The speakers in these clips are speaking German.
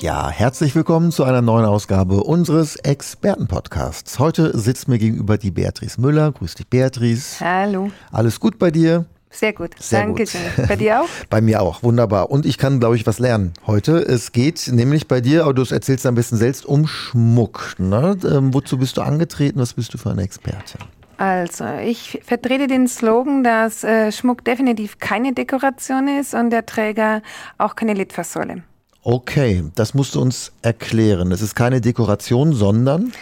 Ja, herzlich willkommen zu einer neuen Ausgabe unseres Expertenpodcasts. Heute sitzt mir gegenüber die Beatrice Müller. Grüß dich, Beatrice. Hallo. Alles gut bei dir? Sehr gut. Sehr Danke gut. schön. Bei dir auch? Bei mir auch, wunderbar. Und ich kann, glaube ich, was lernen heute. Es geht nämlich bei dir, aber du erzählst ein bisschen selbst, um Schmuck. Ne? Ähm, wozu bist du angetreten? Was bist du für eine Expertin? Also, ich vertrete den Slogan, dass äh, Schmuck definitiv keine Dekoration ist und der Träger auch keine Litfaßsäule. Okay, das musst du uns erklären. Es ist keine Dekoration, sondern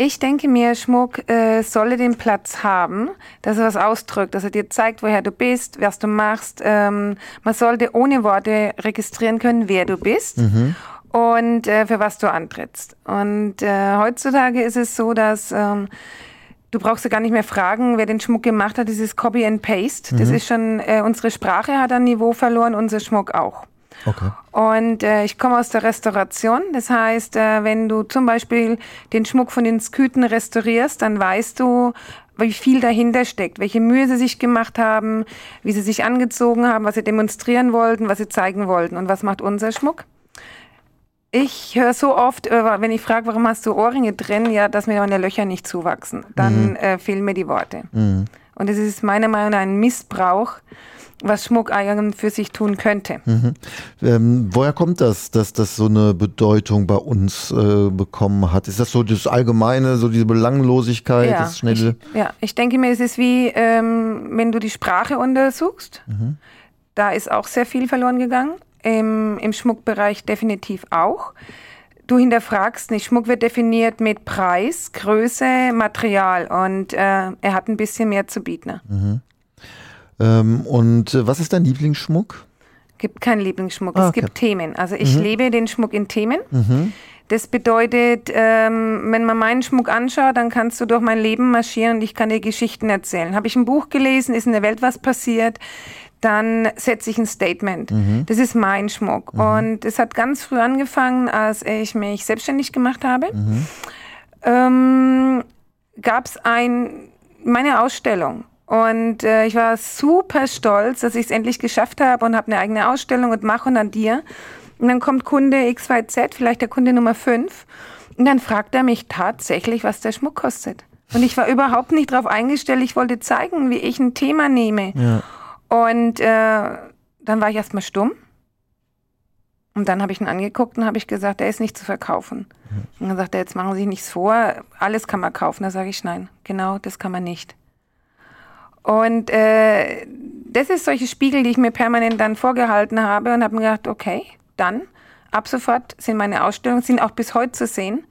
Ich denke mir, Schmuck äh, solle den Platz haben, dass er was ausdrückt, dass er dir zeigt, woher du bist, was du machst. Ähm, man sollte ohne Worte registrieren können, wer du bist. Und äh, für was du antrittst. Und äh, heutzutage ist es so, dass ähm, du brauchst ja gar nicht mehr fragen, wer den Schmuck gemacht hat. Das ist Copy and Paste. Das ist schon, äh, unsere Sprache hat an Niveau verloren, unser Schmuck auch. Okay. Und äh, ich komme aus der Restauration. Das heißt, äh, wenn du zum Beispiel den Schmuck von den Sküten restaurierst, dann weißt du, wie viel dahinter steckt, welche Mühe sie sich gemacht haben, wie sie sich angezogen haben, was sie demonstrieren wollten, was sie zeigen wollten. Und was macht unser Schmuck? Ich höre so oft, äh, wenn ich frage, warum hast du Ohrringe drin, ja, dass mir meine Löcher nicht zuwachsen. Dann äh, fehlen mir die Worte. Und es ist meiner Meinung nach ein Missbrauch, was Schmuck eigentlich für sich tun könnte. Ähm, woher kommt das, dass das so eine Bedeutung bei uns äh, bekommen hat? Ist das so das Allgemeine, so diese Belanglosigkeit, das schnelle? Ich, ja, ich denke mir, es ist wie, ähm, wenn du die Sprache untersuchst. Da ist auch sehr viel verloren gegangen. Im, Im Schmuckbereich definitiv auch. Du hinterfragst nicht. Schmuck wird definiert mit Preis, Größe, Material und äh, er hat ein bisschen mehr zu bieten. Ähm, und äh, was ist dein Lieblingsschmuck? gibt keinen Lieblingsschmuck, Ah, es okay. gibt Themen. Also ich lebe den Schmuck in Themen. Das bedeutet, ähm, wenn man meinen Schmuck anschaut, dann kannst du durch mein Leben marschieren und ich kann dir Geschichten erzählen. Habe ich ein Buch gelesen, ist in der Welt was passiert, dann setze ich ein Statement. Das ist mein Schmuck. Und es hat ganz früh angefangen, als ich mich selbstständig gemacht habe. Ähm, Gab es ein, meine Ausstellung. Und äh, ich war super stolz, dass ich es endlich geschafft habe und habe eine eigene Ausstellung und mache und an dir. Und dann kommt Kunde XYZ, vielleicht der Kunde Nummer 5. Und dann fragt er mich tatsächlich, was der Schmuck kostet. Und ich war überhaupt nicht darauf eingestellt. Ich wollte zeigen, wie ich ein Thema nehme. Ja. Und äh, dann war ich erstmal stumm. Und dann habe ich ihn angeguckt und habe ich gesagt, der ist nicht zu verkaufen. Und dann sagt er, jetzt machen Sie sich nichts vor, alles kann man kaufen. Da sage ich, nein, genau, das kann man nicht. Und äh, das ist solche Spiegel, die ich mir permanent dann vorgehalten habe und habe mir gedacht, okay, dann ab sofort sind meine Ausstellungen, sind auch bis heute zu sehen.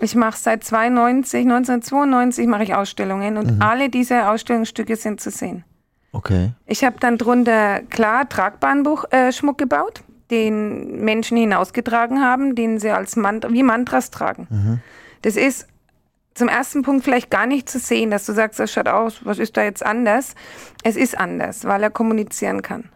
Ich mache seit 92, 1992 mache ich Ausstellungen und alle diese Ausstellungsstücke sind zu sehen. Okay. Ich habe dann drunter klar tragbaren Buch, äh, Schmuck gebaut, den Menschen hinausgetragen haben, den sie als Mantra, wie Mantras tragen. Das ist zum ersten Punkt vielleicht gar nicht zu sehen, dass du sagst, das schaut aus, was ist da jetzt anders? Es ist anders, weil er kommunizieren kann.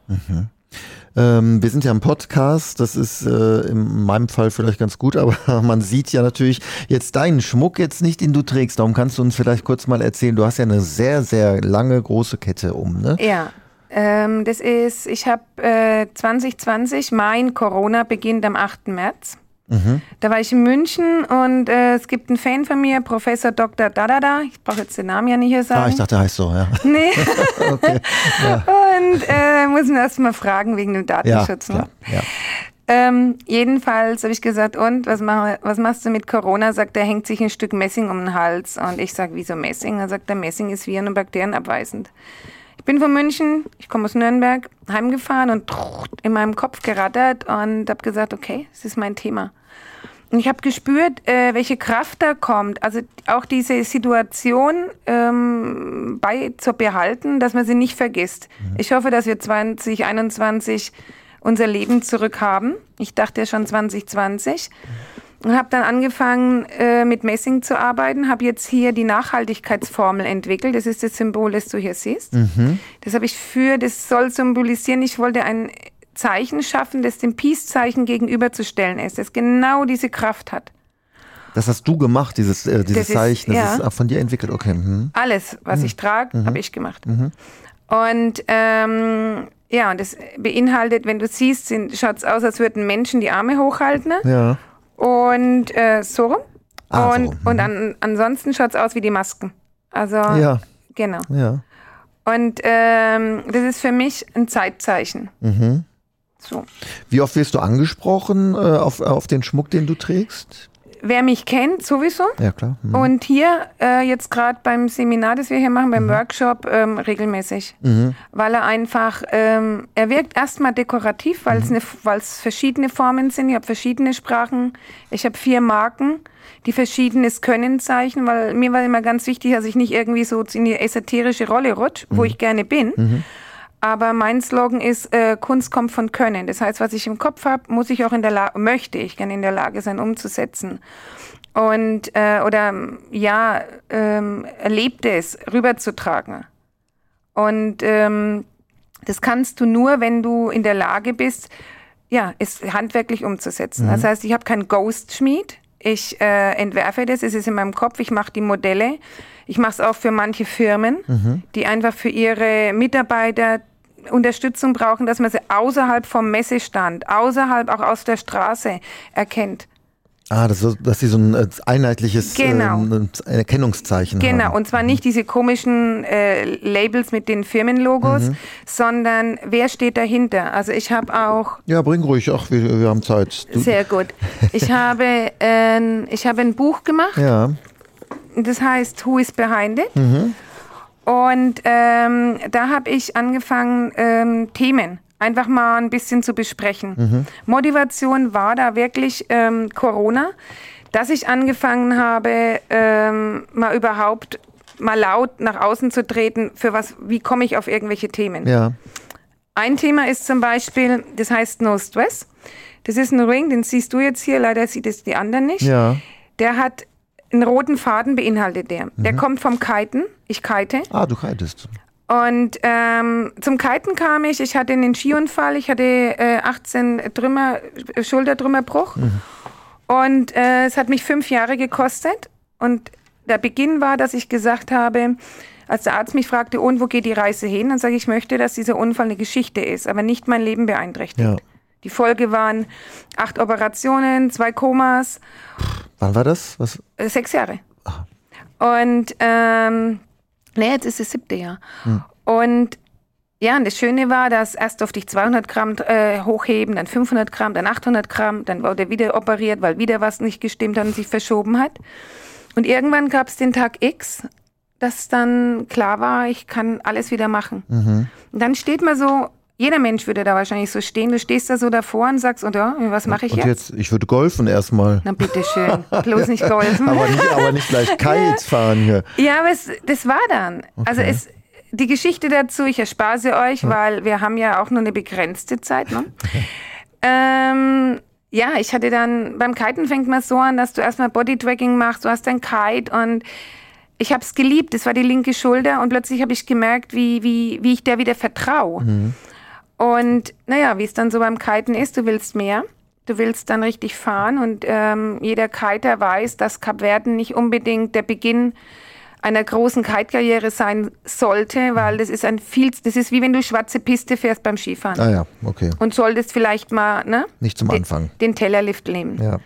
Ähm, wir sind ja im Podcast, das ist äh, in meinem Fall vielleicht ganz gut, aber man sieht ja natürlich jetzt deinen Schmuck jetzt nicht, den du trägst. Darum kannst du uns vielleicht kurz mal erzählen. Du hast ja eine sehr, sehr lange große Kette um, ne? Ja. Ähm, das ist, ich habe äh, 2020, mein Corona beginnt am 8. März. Da war ich in München und äh, es gibt einen Fan von mir, Professor Dr. Dadada. Ich brauche jetzt den Namen ja nicht hier sagen. Ah, ich dachte, der heißt so, ja. Nee. Okay. Ja, Und äh, muss mir erst mal fragen wegen dem ja Datenschutz. ne? klar. Ja. Ähm, jedenfalls habe ich gesagt, und was, mach, was machst du mit Corona? Sagt er, hängt sich ein Stück Messing um den Hals. Und ich sage, wieso Messing? Er sagt, der Messing ist Viren und Bakterien abweisend. Ich bin von München, ich komme aus Nürnberg, heimgefahren und in meinem Kopf gerattert und habe gesagt, okay, das ist mein Thema. Und ich habe gespürt, äh, welche Kraft da kommt. Also auch diese Situation ähm, bei zu behalten, dass man sie nicht vergisst. Ich hoffe, dass wir 2021 unser Leben zurückhaben. Ich dachte ja schon 2020. und habe dann angefangen äh, mit Messing zu arbeiten, habe jetzt hier die Nachhaltigkeitsformel entwickelt. Das ist das Symbol, das du hier siehst. Mhm. Das habe ich für, das soll symbolisieren, ich wollte ein Zeichen schaffen, das dem Peace-Zeichen gegenüberzustellen ist, das genau diese Kraft hat. Das hast du gemacht, dieses, äh, dieses Das ist- Zeichen. Das ja. ist von dir entwickelt. Okay. Mhm. Alles, was ich trage, habe ich gemacht. Und ähm, ja, und das beinhaltet, wenn du siehst, schaut es aus, als würden Menschen die Arme hochhalten. Ne? Ja. Und äh, so rum. Ah, so und rum, mhm. und an, ansonsten schaut es aus wie die Masken. Also, Ja. genau. Ja. Und ähm, das ist für mich ein Zeitzeichen. Mhm. So. Wie oft wirst du angesprochen äh, auf, auf den Schmuck, den du trägst? Wer mich kennt, sowieso. Ja, klar. Mhm. Und hier äh, jetzt gerade beim Seminar, das wir hier machen, beim Workshop, ähm, regelmäßig. Mhm. Weil er einfach, ähm, er wirkt erstmal dekorativ, weil es ne, weil es verschiedene Formen sind. Ich habe verschiedene Sprachen. Ich habe vier Marken, die verschiedenes Können zeichnen, weil mir war immer ganz wichtig, dass ich nicht irgendwie so in die esoterische Rolle rutsche, wo ich gerne bin. Aber mein Slogan ist, äh, Kunst kommt von Können. Das heißt, was ich im Kopf habe, muss ich auch in der Lage, möchte ich gerne in der Lage sein, umzusetzen. Und, äh, oder, ja, ähm, Erlebtes rüberzutragen. Und ähm, das kannst du nur, wenn du in der Lage bist, ja, es handwerklich umzusetzen. Das heißt, ich habe keinen Ghost-Schmied. Ich äh, entwerfe das, es ist in meinem Kopf, ich mache die Modelle. Ich mache es auch für manche Firmen, die einfach für ihre Mitarbeiter Unterstützung brauchen, dass man sie außerhalb vom Messestand, außerhalb auch aus der Straße erkennt. Ah, das dass sie so ein äh, einheitliches Genau. ähm, Erkennungszeichen haben. Genau, und zwar nicht diese komischen äh, Labels mit den Firmenlogos, sondern wer steht dahinter? Also ich habe auch Ja, bring ruhig. Ach, wir, wir haben Zeit. Du, Sehr gut. Ich habe, äh, ich habe ein Buch gemacht, ja. das heißt Who is Behind It? Mhm. Und ähm, da habe ich angefangen, ähm, Themen einfach mal ein bisschen zu besprechen. Mhm. Motivation war da wirklich ähm, Corona, dass ich angefangen habe, ähm, mal überhaupt mal laut nach außen zu treten, für was, wie komme ich auf irgendwelche Themen. Ja. Ein Thema ist zum Beispiel, das heißt No Stress. Das ist ein Ring, den siehst du jetzt hier, leider sieht es die anderen nicht. Ja. Der hat einen roten Faden, beinhaltet der. Der kommt vom Kiten. Ich kite. Ah, du kitest. Und ähm, zum Kiten kam ich, ich hatte einen Skiunfall, ich hatte äh, 18 Trümmer, äh, Schultertrümmerbruch. Und äh, es hat mich fünf Jahre gekostet. Und der Beginn war, dass ich gesagt habe, als der Arzt mich fragte, und wo geht die Reise hin? Dann sage ich, ich möchte, dass dieser Unfall eine Geschichte ist, aber nicht mein Leben beeinträchtigt. Ja. Die Folge waren acht Operationen, zwei Komas, Wann war das? Was? äh, sechs Jahre. Und ähm, nee, jetzt ist das siebte Jahr. Und ja, und das Schöne war, dass erst durfte ich 200 Gramm äh, hochheben, dann 500 Gramm, dann 800 Gramm, dann wurde wieder operiert, weil wieder was nicht gestimmt hat und sich verschoben hat. Und irgendwann gab es den Tag X, dass dann klar war, ich kann alles wieder machen. Und dann steht man so, jeder Mensch würde da wahrscheinlich so stehen, du stehst da so davor und sagst, ja, was mache ich Und jetzt? jetzt, ich würde golfen erstmal. Na bitteschön, bloß nicht golfen. Aber nicht, aber nicht gleich Kite fahren hier. Ja, aber es, das war dann. Also Okay. es, die Geschichte dazu, ich erspare sie euch, weil wir haben ja auch nur eine begrenzte Zeit. Ne? ähm, ja, ich hatte dann, beim Kiten fängt man so an, dass du erstmal Bodytracking machst, du hast dein Kite und ich habe es geliebt, das war die linke Schulter und plötzlich habe ich gemerkt, wie, wie, wie ich der wieder vertraue. Und naja, wie es dann so beim Kiten ist, du willst mehr. Du willst dann richtig fahren und ähm, jeder Kiter weiß, dass Kapverden nicht unbedingt der Beginn einer großen Kite-Karriere sein sollte, weil das ist ein viel, das ist wie wenn du schwarze Piste fährst beim Skifahren Ah ja, okay. und solltest vielleicht mal ne, Nicht zum den, Anfang. den Tellerlift nehmen. Ja.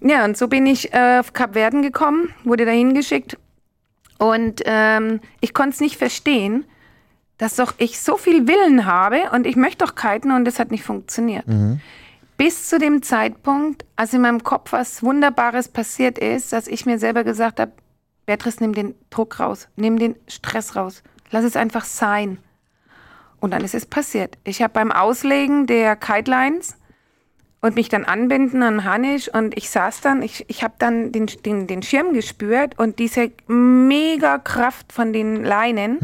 Ja, und so bin ich äh, auf Kapverden gekommen, wurde dahin geschickt und ähm, ich konnte es nicht verstehen, dass doch ich so viel Willen habe und ich möchte doch kiten und es hat nicht funktioniert. Bis zu dem Zeitpunkt, als in meinem Kopf was Wunderbares passiert ist, dass ich mir selber gesagt habe, Beatrice, nimm den Druck raus, nimm den Stress raus, lass es einfach sein. Und dann ist es passiert. Ich habe beim Auslegen der Kitelines und mich dann anbinden an Hanisch und ich saß dann, ich, ich habe dann den, den, den Schirm gespürt und diese mega Kraft von den Leinen.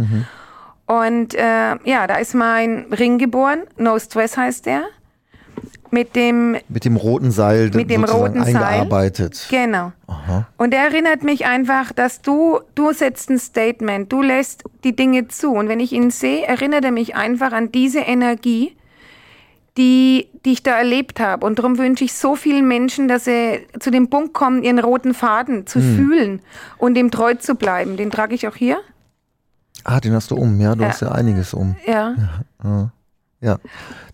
Und äh, ja, da ist mein Ring geboren, No Stress heißt der. mit dem Mit dem roten Seil Mit dem roten Seil. eingearbeitet. Genau. Aha. Und er erinnert mich einfach, dass du, du setzt ein Statement, du lässt die Dinge zu. Und wenn ich ihn sehe, erinnert er mich einfach an diese Energie, die, die ich da erlebt habe. Und darum wünsche ich so vielen Menschen, dass sie zu dem Punkt kommen, ihren roten Faden zu Hm. fühlen und dem treu zu bleiben. Den trage ich auch hier. Ah, den hast du um. Ja, du Ja. hast ja einiges um. Ja. Ja.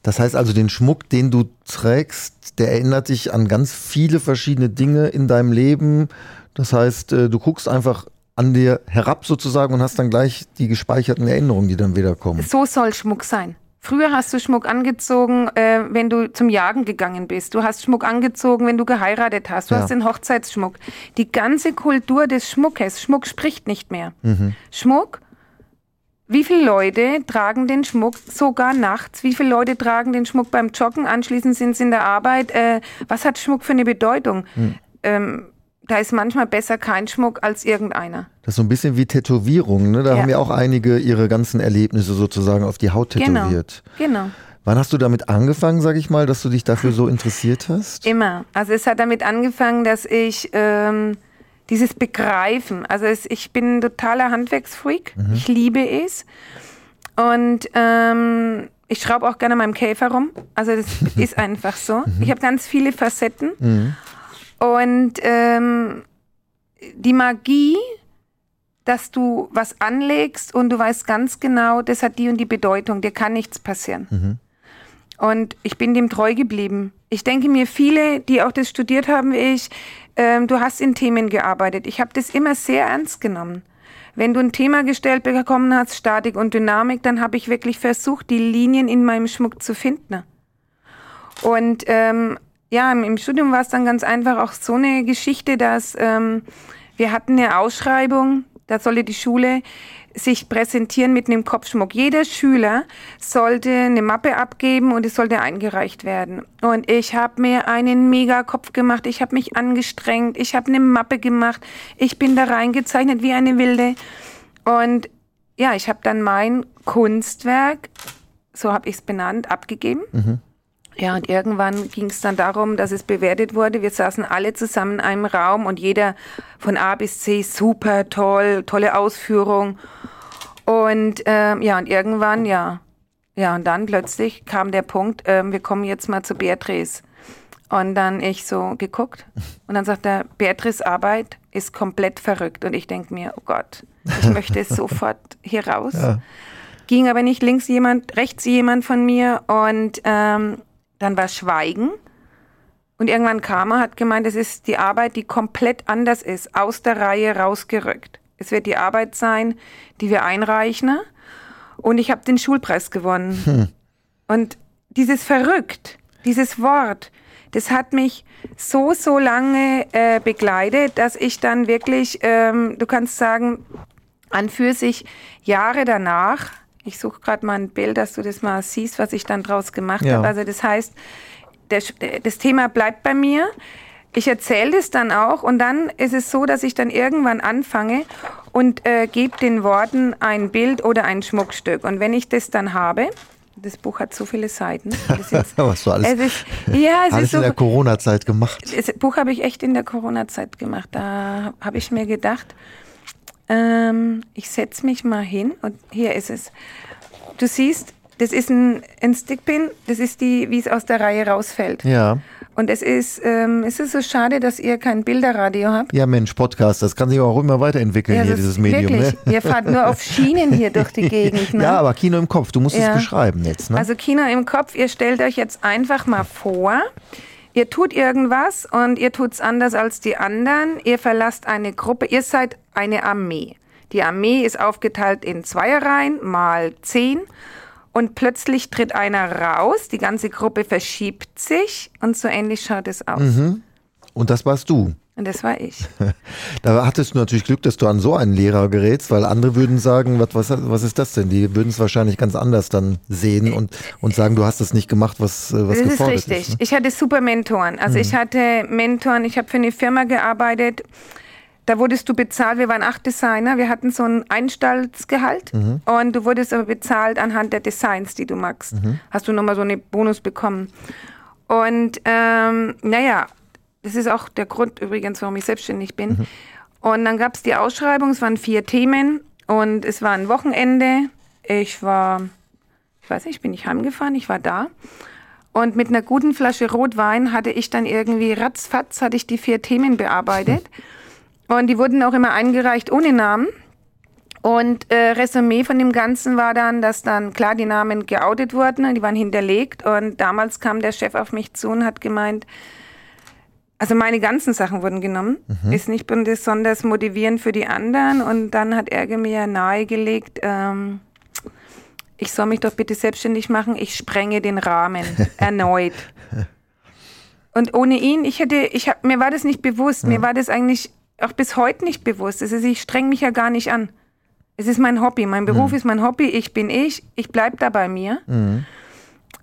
Das heißt also, den Schmuck, den du trägst, der erinnert dich an ganz viele verschiedene Dinge in deinem Leben. Das heißt, äh, du guckst einfach an dir herab sozusagen und hast dann gleich die gespeicherten Erinnerungen, die dann wieder kommen. So soll Schmuck sein. Früher hast du Schmuck angezogen, äh, wenn du zum Jagen gegangen bist. Du hast Schmuck angezogen, wenn du geheiratet hast. Du Ja. hast den Hochzeitsschmuck. Die ganze Kultur des Schmuckes. Schmuck spricht nicht mehr. Schmuck. Wie viele Leute tragen den Schmuck sogar nachts? Wie viele Leute tragen den Schmuck beim Joggen? Anschließend sind sie in der Arbeit. Äh, was hat Schmuck für eine Bedeutung? Ähm, da ist manchmal besser kein Schmuck als irgendeiner. Das ist so ein bisschen wie Tätowierung. Ne? Da Ja. haben ja auch einige ihre ganzen Erlebnisse sozusagen auf die Haut Genau. tätowiert. Genau. Wann hast du damit angefangen, sag ich mal, dass du dich dafür so interessiert hast? Immer. Also es hat damit angefangen, dass ich ähm, dieses Begreifen, also es, ich bin ein totaler Handwerksfreak, ich liebe es. Und ähm, ich schraube auch gerne meinem Käfer rum, also das ist einfach so. Ich habe ganz viele Facetten. Und ähm, die Magie, dass du was anlegst und du weißt ganz genau, das hat die und die Bedeutung, dir kann nichts passieren. Und ich bin dem treu geblieben. Ich denke mir, viele, die auch das studiert haben wie ich, ähm, du hast in Themen gearbeitet. Ich habe das immer sehr ernst genommen. Wenn du ein Thema gestellt bekommen hast, Statik und Dynamik, dann habe ich wirklich versucht, die Linien in meinem Schmuck zu finden. Und ähm, ja, im, Studium war es dann ganz einfach auch so eine Geschichte, dass ähm, wir hatten eine Ausschreibung, da sollte die Schule sich präsentieren mit einem Kopfschmuck. Jeder Schüler sollte eine Mappe abgeben und es sollte eingereicht werden. Und ich habe mir einen mega Kopf gemacht, ich habe mich angestrengt, ich habe eine Mappe gemacht, ich bin da reingezeichnet wie eine Wilde. Und ja, ich habe dann mein Kunstwerk, so habe ich es benannt, abgegeben. Ja, und irgendwann ging es dann darum, dass es bewertet wurde. Wir saßen alle zusammen in einem Raum und jeder von A bis C super toll, tolle Ausführung. Und ähm, ja, und irgendwann, ja, ja, und dann plötzlich kam der Punkt, ähm, wir kommen jetzt mal zu Beatrice. Und dann ich so geguckt und dann sagt er, Beatrice Arbeit ist komplett verrückt. Und ich denke mir, oh Gott, ich möchte sofort hier raus. Ging aber nicht links jemand, rechts jemand von mir und ähm, dann war Schweigen. Und irgendwann kam er, hat gemeint, es ist die Arbeit, die komplett anders ist, aus der Reihe rausgerückt. Es wird die Arbeit sein, die wir einreichen. Und ich habe den Schulpreis gewonnen. Und dieses verrückt, dieses Wort, das hat mich so, so lange äh, begleitet, dass ich dann wirklich, ähm, du kannst sagen, an für sich Jahre danach, ich suche gerade mal ein Bild, dass du das mal siehst, was ich dann draus gemacht Ja. habe. Also das heißt, der, das Thema bleibt bei mir. Ich erzähle es dann auch und dann ist es so, dass ich dann irgendwann anfange und äh, gebe den Worten ein Bild oder ein Schmuckstück. Und wenn ich das dann habe, das Buch hat so viele Seiten. Das ist, Was du alles, es ist, ja, es alles ist so, in der Corona-Zeit gemacht. das Buch habe ich echt in der Corona-Zeit gemacht. Da habe ich mir gedacht, ähm, ich setze mich mal hin und hier ist es. Du siehst, das ist ein, ein Stickpin, das ist die, wie es aus der Reihe rausfällt. Ja. Und es ist, ähm, es ist so schade, dass ihr kein Bilderradio habt. Ja, Mensch, Podcast, das kann sich auch immer weiterentwickeln, hier, das dieses Medium. wirklich, Ne? ihr fahrt nur auf Schienen hier durch die Gegend. Ne? Ja, aber Kino im Kopf, du musst Ja. es beschreiben jetzt. Ne? Also Kino im Kopf, ihr stellt euch jetzt einfach mal vor, ihr tut irgendwas und ihr tut's anders als die anderen. Ihr verlasst eine Gruppe, ihr seid eine Armee. Die Armee ist aufgeteilt in Zweierreihen mal zehn und plötzlich tritt einer raus, die ganze Gruppe verschiebt sich und so ähnlich schaut es aus. Und das warst du. Und das war ich. Da hattest du natürlich Glück, dass du an so einen Lehrer gerätst, weil andere würden sagen, was, was, was ist das denn? Die würden es wahrscheinlich ganz anders dann sehen und, und sagen, du hast das nicht gemacht, was, äh, was das ist gefordert richtig. ist. ne? Ich hatte super Mentoren. Also ich hatte Mentoren, ich habe für eine Firma gearbeitet. Da wurdest du bezahlt, wir waren acht Designer, wir hatten so ein Einstaltsgehalt und du wurdest aber bezahlt anhand der Designs, die du magst. Hast du nochmal so einen Bonus bekommen. Und ähm, naja, das ist auch der Grund übrigens, warum ich selbstständig bin. Mhm. Und dann gab es die Ausschreibung, es waren vier Themen und es war ein Wochenende. Ich war, ich weiß nicht, bin ich heimgefahren, ich war da. Und mit einer guten Flasche Rotwein hatte ich dann irgendwie ratzfatz, hatte ich die vier Themen bearbeitet. Und die wurden auch immer eingereicht ohne Namen. Und äh, Resümee von dem Ganzen war dann, dass dann klar die Namen geoutet wurden, die waren hinterlegt. Und damals kam der Chef auf mich zu und hat gemeint, also meine ganzen Sachen wurden genommen, mhm. ist nicht besonders motivierend für die anderen. Und dann hat er mir nahegelegt, ähm, ich soll mich doch bitte selbstständig machen, ich sprenge den Rahmen erneut. Und ohne ihn, ich hätte, ich hab, mir war das nicht bewusst, ja. mir war das eigentlich auch bis heute nicht bewusst. Das ist, ich streng mich ja gar nicht an. Es ist mein Hobby, mein Beruf mhm. ist mein Hobby, ich bin ich, ich bleibe da bei mir. Mhm.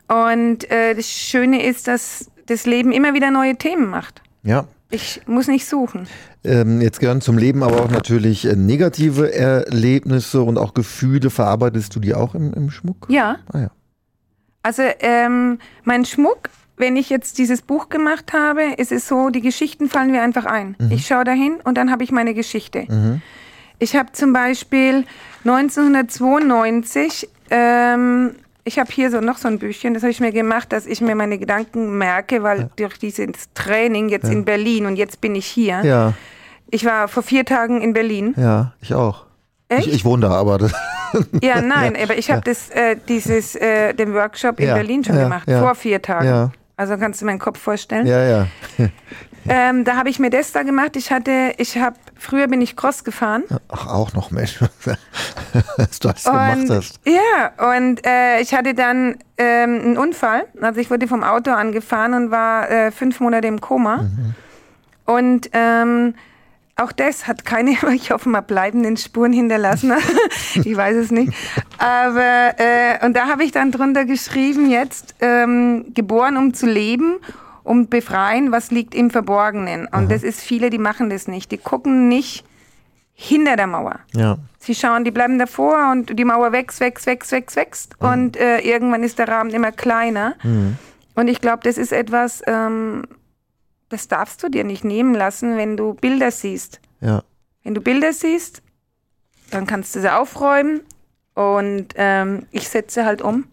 Und äh, das Schöne ist, dass das Leben immer wieder neue Themen macht. Ja. Ich muss nicht suchen. Ähm, jetzt gehören zum Leben aber auch natürlich äh, negative Erlebnisse und auch Gefühle. Verarbeitest du die auch im, im Schmuck? Ja. Ah, ja. Also ähm, mein Schmuck, wenn ich jetzt dieses Buch gemacht habe, ist es so, die Geschichten fallen mir einfach ein. Mhm. Ich schaue dahin und dann habe ich meine Geschichte. Mhm. Ich habe zum Beispiel 1992 ähm, ich habe hier so noch so ein Büchchen, das habe ich mir gemacht, dass ich mir meine Gedanken merke, weil ja. durch dieses Training jetzt ja. in Berlin und jetzt bin ich hier. Ja. Ich war vor vier Tagen in Berlin. Ja, ich auch. Echt? Ich, ich wohne da, aber das Ja, nein, aber ich habe das äh, dieses äh, den Workshop in Berlin schon gemacht vor vier Tagen. Ja. Also kannst du meinen Kopf vorstellen? Ja, ja. Ähm, da habe ich mir das da gemacht. Ich hatte, ich habe, früher bin ich Cross gefahren. Ach, auch noch, Mensch, was du alles gemacht hast. Ja, und äh, ich hatte dann ähm, einen Unfall. Also ich wurde vom Auto angefahren und war äh, fünf Monate im Koma. Mhm. Und ähm, auch das hat keine, ich hoffe mal, bleibenden Spuren hinterlassen. ich weiß es nicht. Aber, äh, und da habe ich dann drunter geschrieben, jetzt ähm, geboren, um zu leben um befreien, was liegt im Verborgenen. Und Aha. das ist viele, die machen das nicht. Die gucken nicht hinter der Mauer. Ja. Sie schauen, die bleiben davor und die Mauer wächst, wächst, wächst, wächst, wächst. Mhm. Und äh, irgendwann ist der Rahmen immer kleiner. Mhm. Und ich glaube, das ist etwas, ähm, das darfst du dir nicht nehmen lassen, wenn du Bilder siehst. Ja. Wenn du Bilder siehst, dann kannst du sie aufräumen und ähm, ich setze halt um.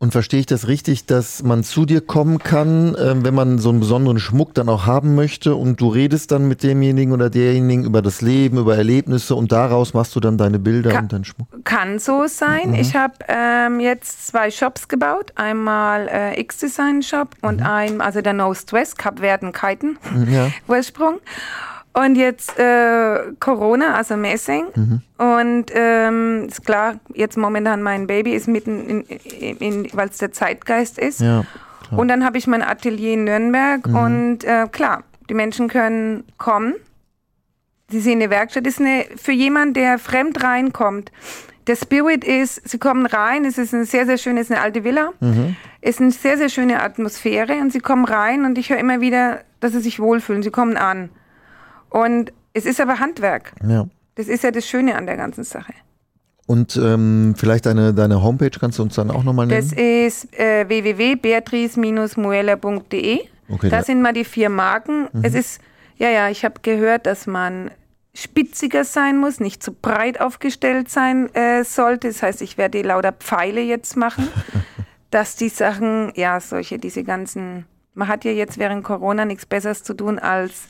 Und verstehe ich das richtig, dass man zu dir kommen kann, äh, wenn man so einen besonderen Schmuck dann auch haben möchte und du redest dann mit demjenigen oder derjenigen über das Leben, über Erlebnisse und daraus machst du dann deine Bilder kann, und deinen Schmuck? Kann so sein. Mhm. Ich habe ähm, jetzt zwei Shops gebaut. Einmal äh, X-Design Shop und mhm. ein, also der Nost West, Kapverden Kiten, mhm, ja. Ursprung. Und jetzt äh, Corona, also Messing. Mhm. Und ähm, ist klar, jetzt momentan mein Baby ist mitten in, in, in weil es der Zeitgeist ist. Ja, und dann habe ich mein Atelier in Nürnberg mhm. und äh, klar, die Menschen können kommen. Sie sehen eine Werkstatt, ist eine für jemanden, der fremd reinkommt. Der Spirit ist, sie kommen rein, es ist eine sehr, sehr schöne, es ist eine alte Villa, mhm. ist eine sehr, sehr schöne Atmosphäre und sie kommen rein und ich höre immer wieder, dass sie sich wohlfühlen. Sie kommen an. Und es ist aber Handwerk. Ja. Das ist ja das Schöne an der ganzen Sache. Und ähm, vielleicht deine, deine Homepage kannst du uns dann auch nochmal nennen? Das ist äh, www.beatrice-muela.de. Okay, da sind mal die vier Marken. Mhm. Es ist, ja, ja, ich habe gehört, dass man spitziger sein muss, nicht zu breit aufgestellt sein äh, sollte. Das heißt, ich werde die lauter Pfeile jetzt machen, dass die Sachen, ja, solche, diese ganzen, man hat ja jetzt während Corona nichts Besseres zu tun, als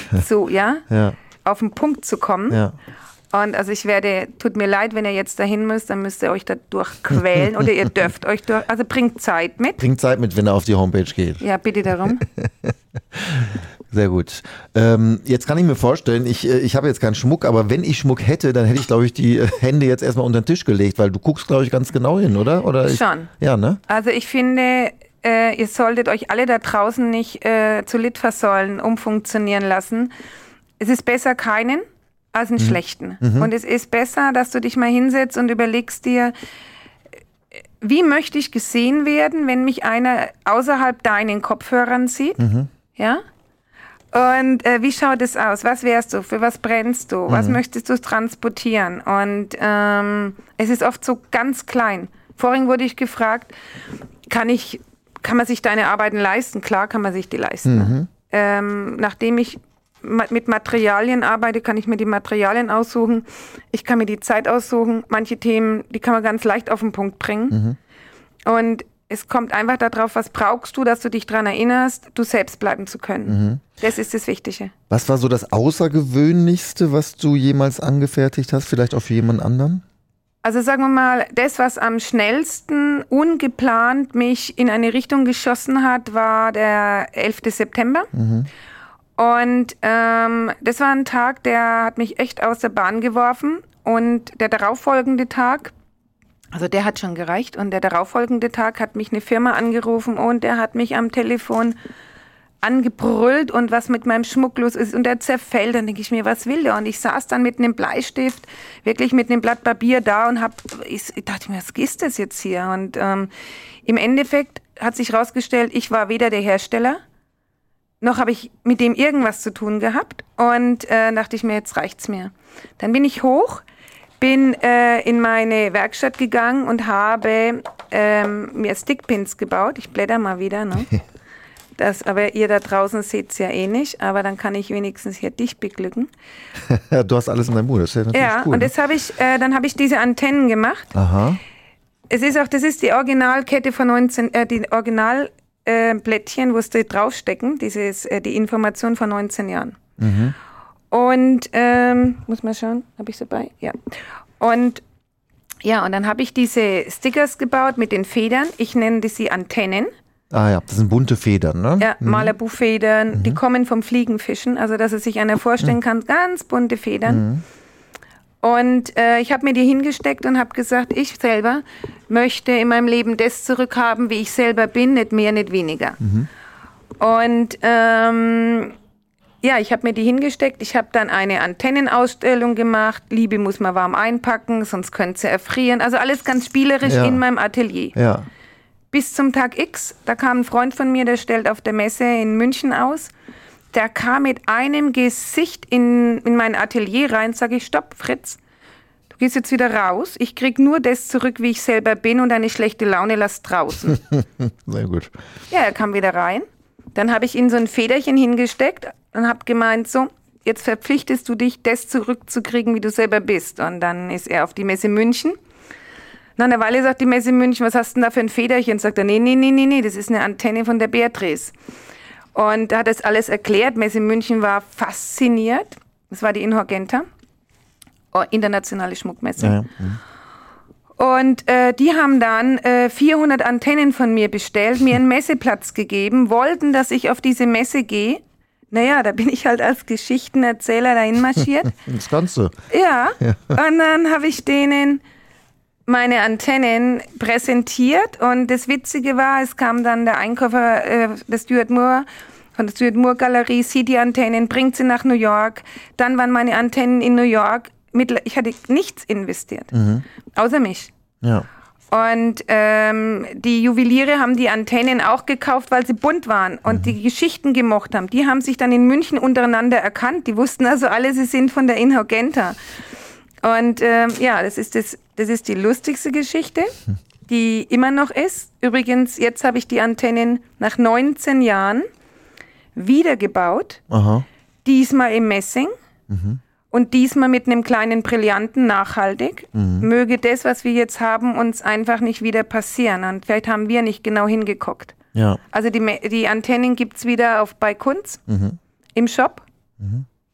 so, ja, ja. auf den Punkt zu kommen. Ja. Und also ich werde, tut mir leid, wenn ihr jetzt dahin müsst, dann müsst ihr euch da durchquälen oder ihr dürft euch durch, also bringt Zeit mit. Bringt Zeit mit, wenn er auf die Homepage geht. Ja, bitte darum. Sehr gut. Ähm, jetzt kann ich mir vorstellen, ich, äh, ich habe jetzt keinen Schmuck, aber wenn ich Schmuck hätte, dann hätte ich, glaube ich, die äh, Hände jetzt erstmal unter den Tisch gelegt, weil du guckst, glaube ich, ganz genau hin, oder? oder ich, Schon. Ja, ne? Also ich finde, äh, ihr solltet euch alle da draußen nicht äh, zu Litfaßsäulen umfunktionieren lassen. Es ist besser keinen als einen mhm. schlechten. Mhm. Und es ist besser, dass du dich mal hinsetzt und überlegst dir, wie möchte ich gesehen werden, wenn mich einer außerhalb deinen Kopfhörern sieht? Mhm. Ja? Und äh, wie schaut es aus? Was wärst du? Für was brennst du? Was mhm. möchtest du transportieren? Und ähm, es ist oft so ganz klein. Vorhin wurde ich gefragt, kann ich kann man sich deine Arbeiten leisten? Klar kann man sich die leisten. Mhm. Ähm, nachdem ich mit Materialien arbeite, kann ich mir die Materialien aussuchen. Ich kann mir die Zeit aussuchen. Manche Themen, die kann man ganz leicht auf den Punkt bringen. Und es kommt einfach darauf, was brauchst du, dass du dich daran erinnerst, du selbst bleiben zu können. Das ist das Wichtige. Was war so das Außergewöhnlichste, was du jemals angefertigt hast? Vielleicht auch für jemand anderen? Also sagen wir mal, das, was am schnellsten ungeplant mich in eine Richtung geschossen hat, war der 11. September. Und ähm, das war ein Tag, der hat mich echt aus der Bahn geworfen. Und der darauffolgende Tag, also der hat schon gereicht. Und der darauffolgende Tag hat mich eine Firma angerufen und der hat mich am Telefon angebrüllt und was mit meinem Schmuck los ist und der zerfällt, dann denke ich mir, was will der? Und ich saß dann mit einem Bleistift, wirklich mit einem Blatt Papier da und hab, ich, dachte mir, was ist das jetzt hier? Und ähm, im Endeffekt hat sich herausgestellt, ich war weder der Hersteller, noch habe ich mit dem irgendwas zu tun gehabt und äh, dachte ich mir, jetzt reicht's mir. Dann bin ich hoch, bin äh, in meine Werkstatt gegangen und habe ähm, mir Stickpins gebaut. Ich blätter mal wieder, ne? Das, aber ihr da draußen seht's ja eh nicht, aber dann kann ich wenigstens hier dich beglücken. Ja, du hast alles in deinem Mund. Das ist ja natürlich Ja, cool. und ne? habe ich, äh, dann habe ich diese Antennen gemacht. Aha. Es ist auch, das ist die Originalkette von 19, äh, die Original äh, wo es da draufstecken, dieses, äh, die Information von 19 Jahren. Und ähm, muss mal schauen, habe ich sie bei? Ja. Und ja, und dann habe ich diese Stickers gebaut mit den Federn. Ich nenne die sie Antennen. Ah ja, das sind bunte Federn, ne? Ja, Malibu-Federn, die kommen vom Fliegenfischen, also dass es sich einer vorstellen kann, ganz bunte Federn. Und äh, ich habe mir die hingesteckt und habe gesagt, ich selber möchte in meinem Leben das zurückhaben, wie ich selber bin, nicht mehr, nicht weniger. Und ähm, ja, ich habe mir die hingesteckt. Ich habe dann eine Antennenausstellung gemacht. Liebe muss man warm einpacken, sonst könnte sie erfrieren. Also alles ganz spielerisch Ja. in meinem Atelier Ja. Bis zum Tag X. Da kam ein Freund von mir, der stellt auf der Messe in München aus. Der kam mit einem Gesicht in, in mein Atelier rein. Sag ich, stopp, Fritz. Du gehst jetzt wieder raus. Ich krieg nur das zurück, wie ich selber bin und deine schlechte Laune lass draußen. Sehr gut. ja, er kam wieder rein. Dann habe ich ihm so ein Federchen hingesteckt und habe gemeint, so, jetzt verpflichtest du dich, das zurückzukriegen, wie du selber bist. Und dann ist er auf die Messe München. Nach einer Weile sagt die Messe München, was hast du denn da für ein Federchen? Sagt er, nee, nee, nee, nee, nee, das ist eine Antenne von der Beatrice. Und da hat das alles erklärt. Messe München war fasziniert. Das war die Inhorgenta, oh, internationale Schmuckmesse. Ja, ja. Und äh, die haben dann äh, 400 Antennen von mir bestellt, mir einen Messeplatz gegeben, wollten, dass ich auf diese Messe gehe. Naja, da bin ich halt als Geschichtenerzähler dahin marschiert. Das kannst du. Ja, und dann habe ich denen meine Antennen präsentiert und das Witzige war, es kam dann der Einkäufer äh, des Stuart Moore von der Stuart Moore Galerie, sieht die Antennen, bringt sie nach New York. Dann waren meine Antennen in New York. Ich hatte nichts investiert, außer mich. Ja. Und ähm, die Juweliere haben die Antennen auch gekauft, weil sie bunt waren und die Geschichten gemocht haben. Die haben sich dann in München untereinander erkannt. Die wussten also alle, sie sind von der Inhorgenta. Und ähm, ja, das ist, das, das ist die lustigste Geschichte, die immer noch ist. Übrigens, jetzt habe ich die Antennen nach 19 Jahren wiedergebaut, Aha. diesmal im Messing. Und diesmal mit einem kleinen Brillanten nachhaltig. Möge das, was wir jetzt haben, uns einfach nicht wieder passieren. Und vielleicht haben wir nicht genau hingeguckt. Ja. Also die, die Antennen gibt es wieder auf, bei Kunz im Shop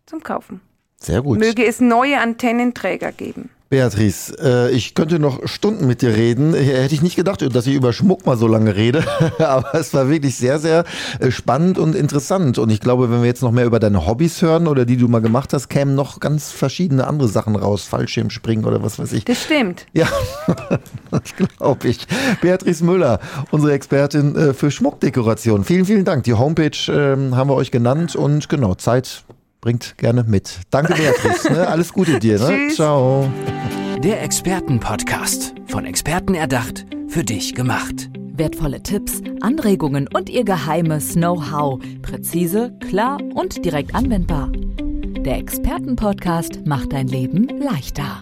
zum Kaufen. Sehr gut. Möge es neue Antennenträger geben. Beatrice, äh, ich könnte noch Stunden mit dir reden. Hätte ich nicht gedacht, dass ich über Schmuck mal so lange rede. Aber es war wirklich sehr, sehr äh, spannend und interessant. Und ich glaube, wenn wir jetzt noch mehr über deine Hobbys hören oder die du mal gemacht hast, kämen noch ganz verschiedene andere Sachen raus. Fallschirmspringen oder was weiß ich. Das stimmt. Ja, das glaube ich. Beatrice Müller, unsere Expertin äh, für Schmuckdekoration. Vielen, vielen Dank. Die Homepage ähm, haben wir euch genannt und genau, Zeit bringt gerne mit. Danke, Beatrice. ne? Alles Gute dir. Ne? Ciao. Der Expertenpodcast. Von Experten erdacht, für dich gemacht. Wertvolle Tipps, Anregungen und ihr geheimes Know-how. Präzise, klar und direkt anwendbar. Der Expertenpodcast macht dein Leben leichter.